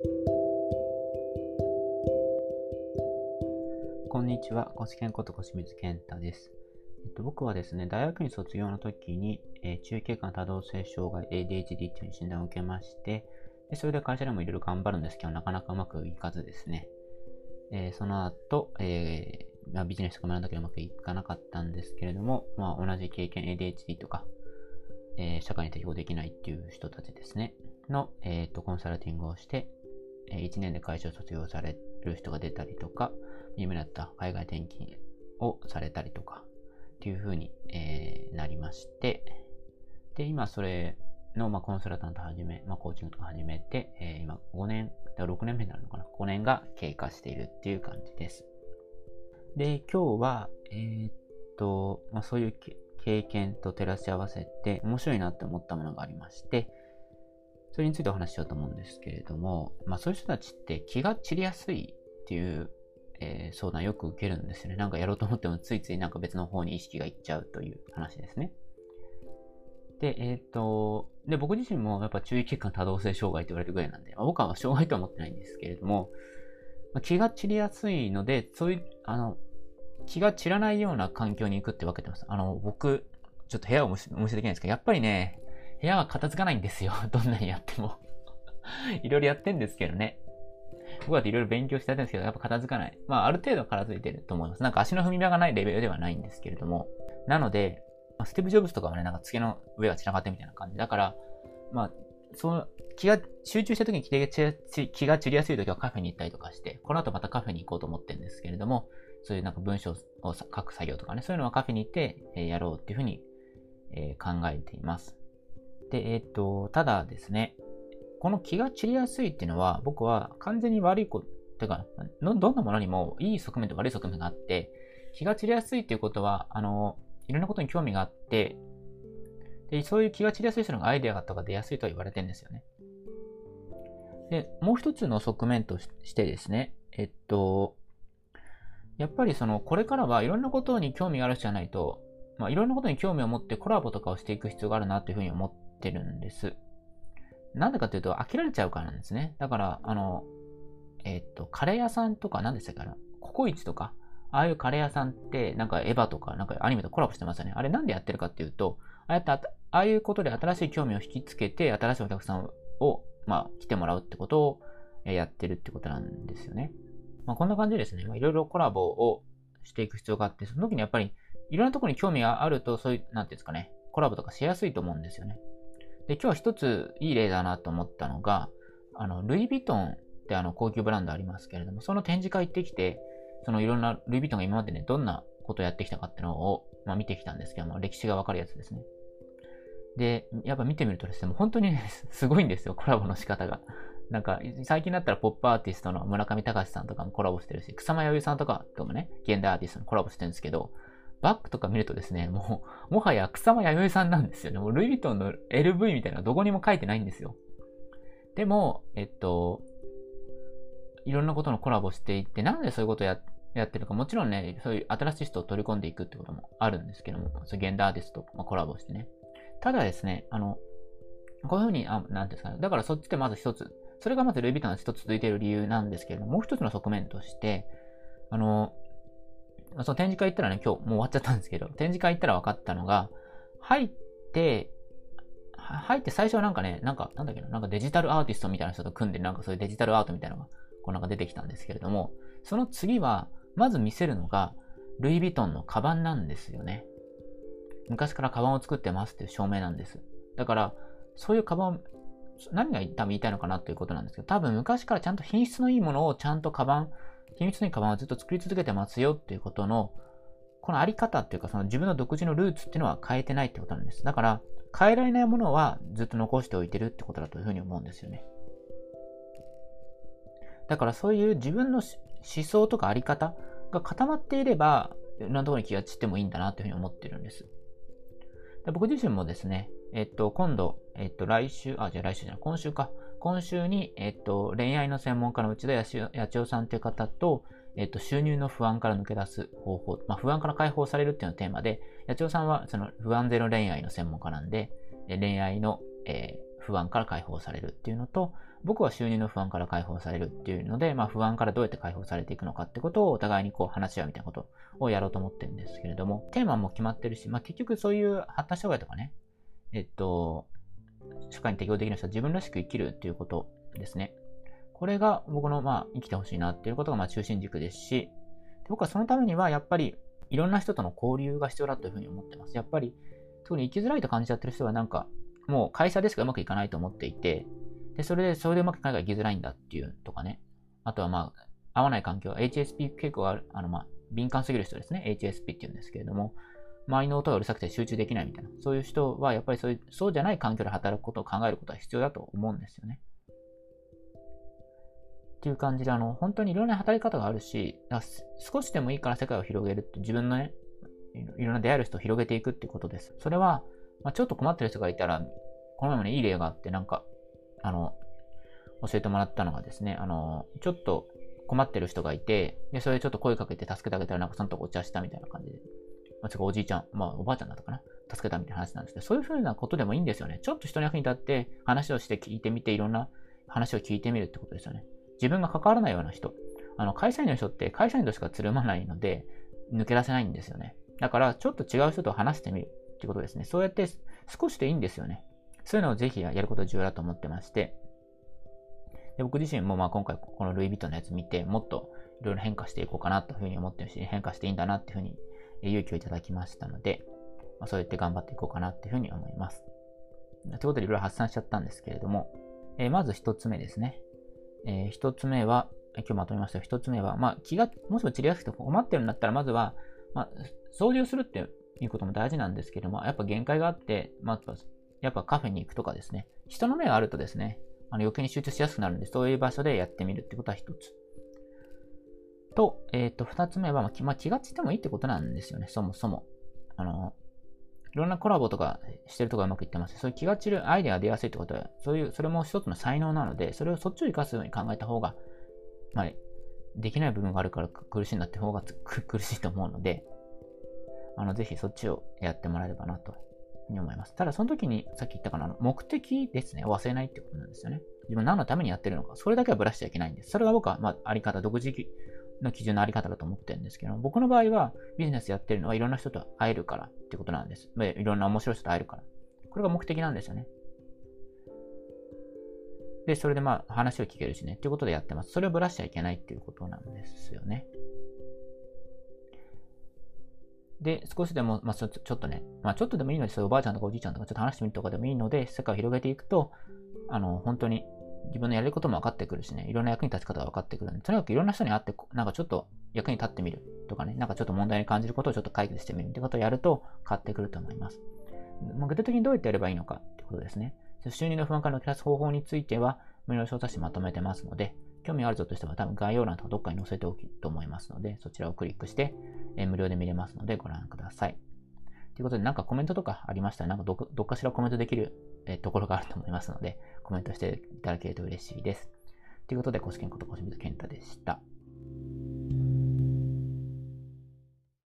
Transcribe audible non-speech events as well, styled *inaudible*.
こんにちは、コシケンこと小清水健太です。えっと、僕はですね、大学院卒業の時に、えー、中継間多動性障害 ADHD っていう診断を受けまして、でそれで会社でもいろいろ頑張るんですけど、なかなかうまくいかずですね。えー、その後、えー、まあ、ビジネスとか学んだけどうまくいかなかったんですけれども、まあ、同じ経験 ADHD とか、え、社会に適応できないっていう人たちですね、の、えっ、と、コンサルティングをして、1年で会社を卒業される人が出たりとか、夢だった海外転勤をされたりとか、っていう風に、えなりまして、で、今それの、ま、コンサルタント始め、ま、コーチングとか始めて、え、今5年、だ6年目になるのかな ?5 年が経過しているっていう感じです。で、今日は、えー、っと、まあ、そういう経験と照らし合わせて面白いなって思ったものがありまして、それについてお話ししようと思うんですけれども、まあそういう人たちって気が散りやすいっていう、えー、相談よく受けるんですよね。なんかやろうと思ってもついついなんか別の方に意識がいっちゃうという話ですね。で、えっ、ー、と、で、僕自身もやっぱ注意欠陥多動性障害と言われるぐらいなんで、まあ、僕は障害とは思ってないんですけれども、まあ、気が散りやすいので、そういう、あの、気が散らないような環境に行くって分けてます。あの、僕、ちょっと部屋を無視できないんですけど、やっぱりね、部屋は片付かないんですよ。*laughs* どんなにやっても *laughs* いろいろやってんですけどね。僕だっていろいろ勉強してやってるんですけど、やっぱ片付かない。まあ、ある程度片付いてると思います。なんか足の踏み場がないレベルではないんですけれども。なので、まあ、スティーブ・ジョブズとかはね、なんか月の上が散らかってみたいな感じ。だから、まあ、その気が集中した時に気が気が散りやすい時はカフェに行ったりとかして、この後またカフェに行こうと思ってるんですけれども、そういうなんか文章を書く作業とかね、そういうのはカフェに行って、え、やろうっていうふうに、え、考えています。で、えっ、と、ただですね、この気が散りやすいっていうのは、僕は完全に悪いこと、てか、どんなものにもいい側面と悪い側面があって、気が散りやすいっていうことは、あの、いろんなことに興味があって、で、そういう気が散りやすい人のがアイデアがとか出やすいとは言われてるんですよね。で、もう一つの側面としてですね、えっと、やっぱりその、これからはいろんなことに興味がある人じゃないと、まあ、いろんなことに興味を持ってコラボとかをしていく必要があるなというふうに思ってるんです。なんでかというと、飽きられちゃうからなんですね。だから、あの、えっと、カレー屋さんとか、何でしたっけココイチとか、ああいうカレー屋さんって、なんかエヴァとか、なんかアニメとコラボしてますよね。あれなんでやってるかっていうと、ああやってああいうことで新しい興味を引きつけて、新しいお客さんを、まあ、来てもらうってことをやってるってことなんですよね。まあ、こんな感じでですね、まあ、いろいろコラボをしていく必要があって、その時にやっぱり、いろんなところに興味があると、そういう、なんていうんですかね、コラボとかしやすいと思うんですよね。で、今日は一ついい例だなと思ったのが、あの、ルイ・ヴィトンってあの、高級ブランドありますけれども、その展示会行ってきて、そのいろんなルイ・ヴィトンが今までね、どんなことをやってきたかっていうのを、まあ、見てきたんですけども、歴史がわかるやつですね。で、やっぱ見てみるとですね、もう本当に、ね、*laughs* すごいんですよ、コラボの仕方が。なんか、最近だったらポップアーティストの村上隆さんとかもコラボしてるし、草間彌生さんとかともね、現代アーティストのコラボしてるんですけど、バッグとか見るとですね、もう、*laughs* もはや草間彌生さんなんですよね。もうルイ・ヴィトンの LV みたいなのどこにも書いてないんですよ。でも、えっと、いろんなことのコラボしていって、なんでそういうことややってるか、もちろんね、そういう新しい人を取り込んでいくってこともあるんですけども、そういう現代アーティストとコラボしてね。ただですね、あの、こういうふうに、あ、なんですかね。だからそっちでまず一つ、それがまずルイ・ヴィトンの一つ続いている理由なんですけれども、もう一つの側面として、あの、その展示会行ったらね、今日もう終わっちゃったんですけど、展示会行ったら分かったのが、入って、入って最初はなんかね、なんか、なんだっけな、なんかデジタルアーティストみたいな人と組んで、なんかそういうデジタルアートみたいなのがこうなんか出てきたんですけれども、その次は、まず見せるのが、ルイ・ヴィトンのカバンなんですよね。昔からカバンを作ってますっていう証明なんです。だから、そういうカバン、何が多分言いたいのかなということなんですけど、多分昔からちゃんと品質のいいものをちゃんとカバン、品質のカバンをずっと作り続けてますよっていうことの、このあり方っていうか、その自分の独自のルーツっていうのは変えてないってことなんです。だから、変えられないものはずっと残しておいてるってことだというふうに思うんですよね。だからそういう自分の思想とかあり方が固まっていれば、いろんなところに気が散ってもいいんだなというふうに思ってるんです。で僕自身もですね、えっと、今度、えっと、来週、あ、じゃあ来週じゃない、今週か。今週に、えっと、恋愛の専門家の内田八千代さんという方と、えっと、収入の不安から抜け出す方法、まあ、不安から解放されるっていうのをテーマで、八千代さんはその不安ゼロ恋愛の専門家なんで、恋愛の、えー、不安から解放されるっていうのと、僕は収入の不安から解放されるっていうので、まあ、不安からどうやって解放されていくのかってことをお互いにこう話し合うみたいなことをやろうと思ってるんですけれども、テーマも決まってるし、まあ、結局そういう発達障害とかね、えっと、社会に適応できる人は自分らしく生きるっていうことですね。これが僕のまあ生きてほしいなっていうことがまあ中心軸ですし、僕はそのためにはやっぱりいろんな人との交流が必要だというふうに思ってます。やっぱり特に生きづらいと感じちゃってる人はなんかもう会社でしかうまくいかないと思っていて、で、それで、それでうまくいかないから生きづらいんだっていうとかね。あとはまあ、合わない環境、HSP 傾向がある、あのまあ、敏感すぎる人ですね。HSP って言うんですけれども、周りの音がうるさくて集中できないみたいな。そういう人は、やっぱりそういう、そうじゃない環境で働くことを考えることは必要だと思うんですよね。っていう感じで、あの、本当にいろんな働き方があるし、少しでもいいから世界を広げるって、自分のね、いろんな出会える人を広げていくってことです。それは、まあ、ちょっと困ってる人がいたら、この前もね、いい例があって、なんか、あの、教えてもらったのがですね、あの、ちょっと困ってる人がいて、で、それでちょっと声かけて助けてあげたら、なんかそのとこお茶したみたいな感じで、まあ、おじいちゃん、まあ、おばあちゃんだったかな、助けたみたいな話なんですけど、そういうふうなことでもいいんですよね。ちょっと人の役に立って話をして聞いてみて、いろんな話を聞いてみるってことですよね。自分が関わらないような人。あの、会社員の人って会社員としかつるまないので、抜け出せないんですよね。だから、ちょっと違う人と話してみるってことですね。そうやって少しでいいんですよね。そういうのをぜひやること重要だと思ってまして、で僕自身もまあ今回このルイ・ヴィトンのやつ見て、もっといろいろ変化していこうかなというふうに思ってるし、変化していいんだなっていうふうに勇気をいただきましたので、まあ、そうやって頑張っていこうかなっていうふうに思います。ということでいろいろ発散しちゃったんですけれども、えー、まず一つ目ですね。えー、一つ目は、今日まとめました一つ目は、まあ気が、もしも散りやすくて困ってるんだったら、まずは、まあ、掃除をするっていうことも大事なんですけども、やっぱ限界があって、まあ、やっぱカフェに行くとかですね、人の目があるとですね、あの余計に集中しやすくなるんで、そういう場所でやってみるってことは一つ。と、えっ、ー、と、二つ目は、まあ、気がついてもいいってことなんですよね、そもそも。あの、いろんなコラボとかしてるとかうまくいってます。そういう気が散るアイデアが出やすいってことは、そういう、それも一つの才能なので、それをそっちを活かすように考えた方が、まあ、できない部分があるから苦しいんだって方が苦しいと思うので、あの、ぜひそっちをやってもらえればなとに思います。ただその時にさっき言ったかな、目的ですね、忘れないってことなんですよね。自分何のためにやってるのか、それだけはぶらしちゃいけないんです。それが僕は、まあ、あり方、独自の基準のあり方だと思ってるんですけど、僕の場合はビジネスやってるのはいろんな人と会えるからってことなんです。いろんな面白い人と会えるから。これが目的なんですよね。で、それでまあ話を聞けるしねっていうことでやってます。それをぶらしちゃいけないっていうことなんですよね。で、少しでも、まあ、ちょっとね、まあ、ちょっとでもいいので、そういうおばあちゃんとかおじいちゃんとかちょっと話してみるとかでもいいので、世界を広げていくと、あの、本当に自分のやれることも分かってくるしね、いろんな役に立ち方が分かってくるんで、とにかくいろんな人に会って、なんかちょっと役に立ってみるとかね、なんかちょっと問題に感じることをちょっと解決してみるってことをやると変わってくると思います。ま、具体的にどうやってやればいいのかってことですね。収入の不安から抜け出す方法については、無料小冊子まとめてますので、興味あるぞとしては多分概要欄とかどっかに載せておくと思いますので、そちらをクリックして、え無料で見れますのでご覧ください。ということで、なんかコメントとかありました？ら、なんかどっかしらコメントできる、えところがあると思いますので、コメントしていただけると嬉しいです。ということで、コシケンこと小清水健太でした。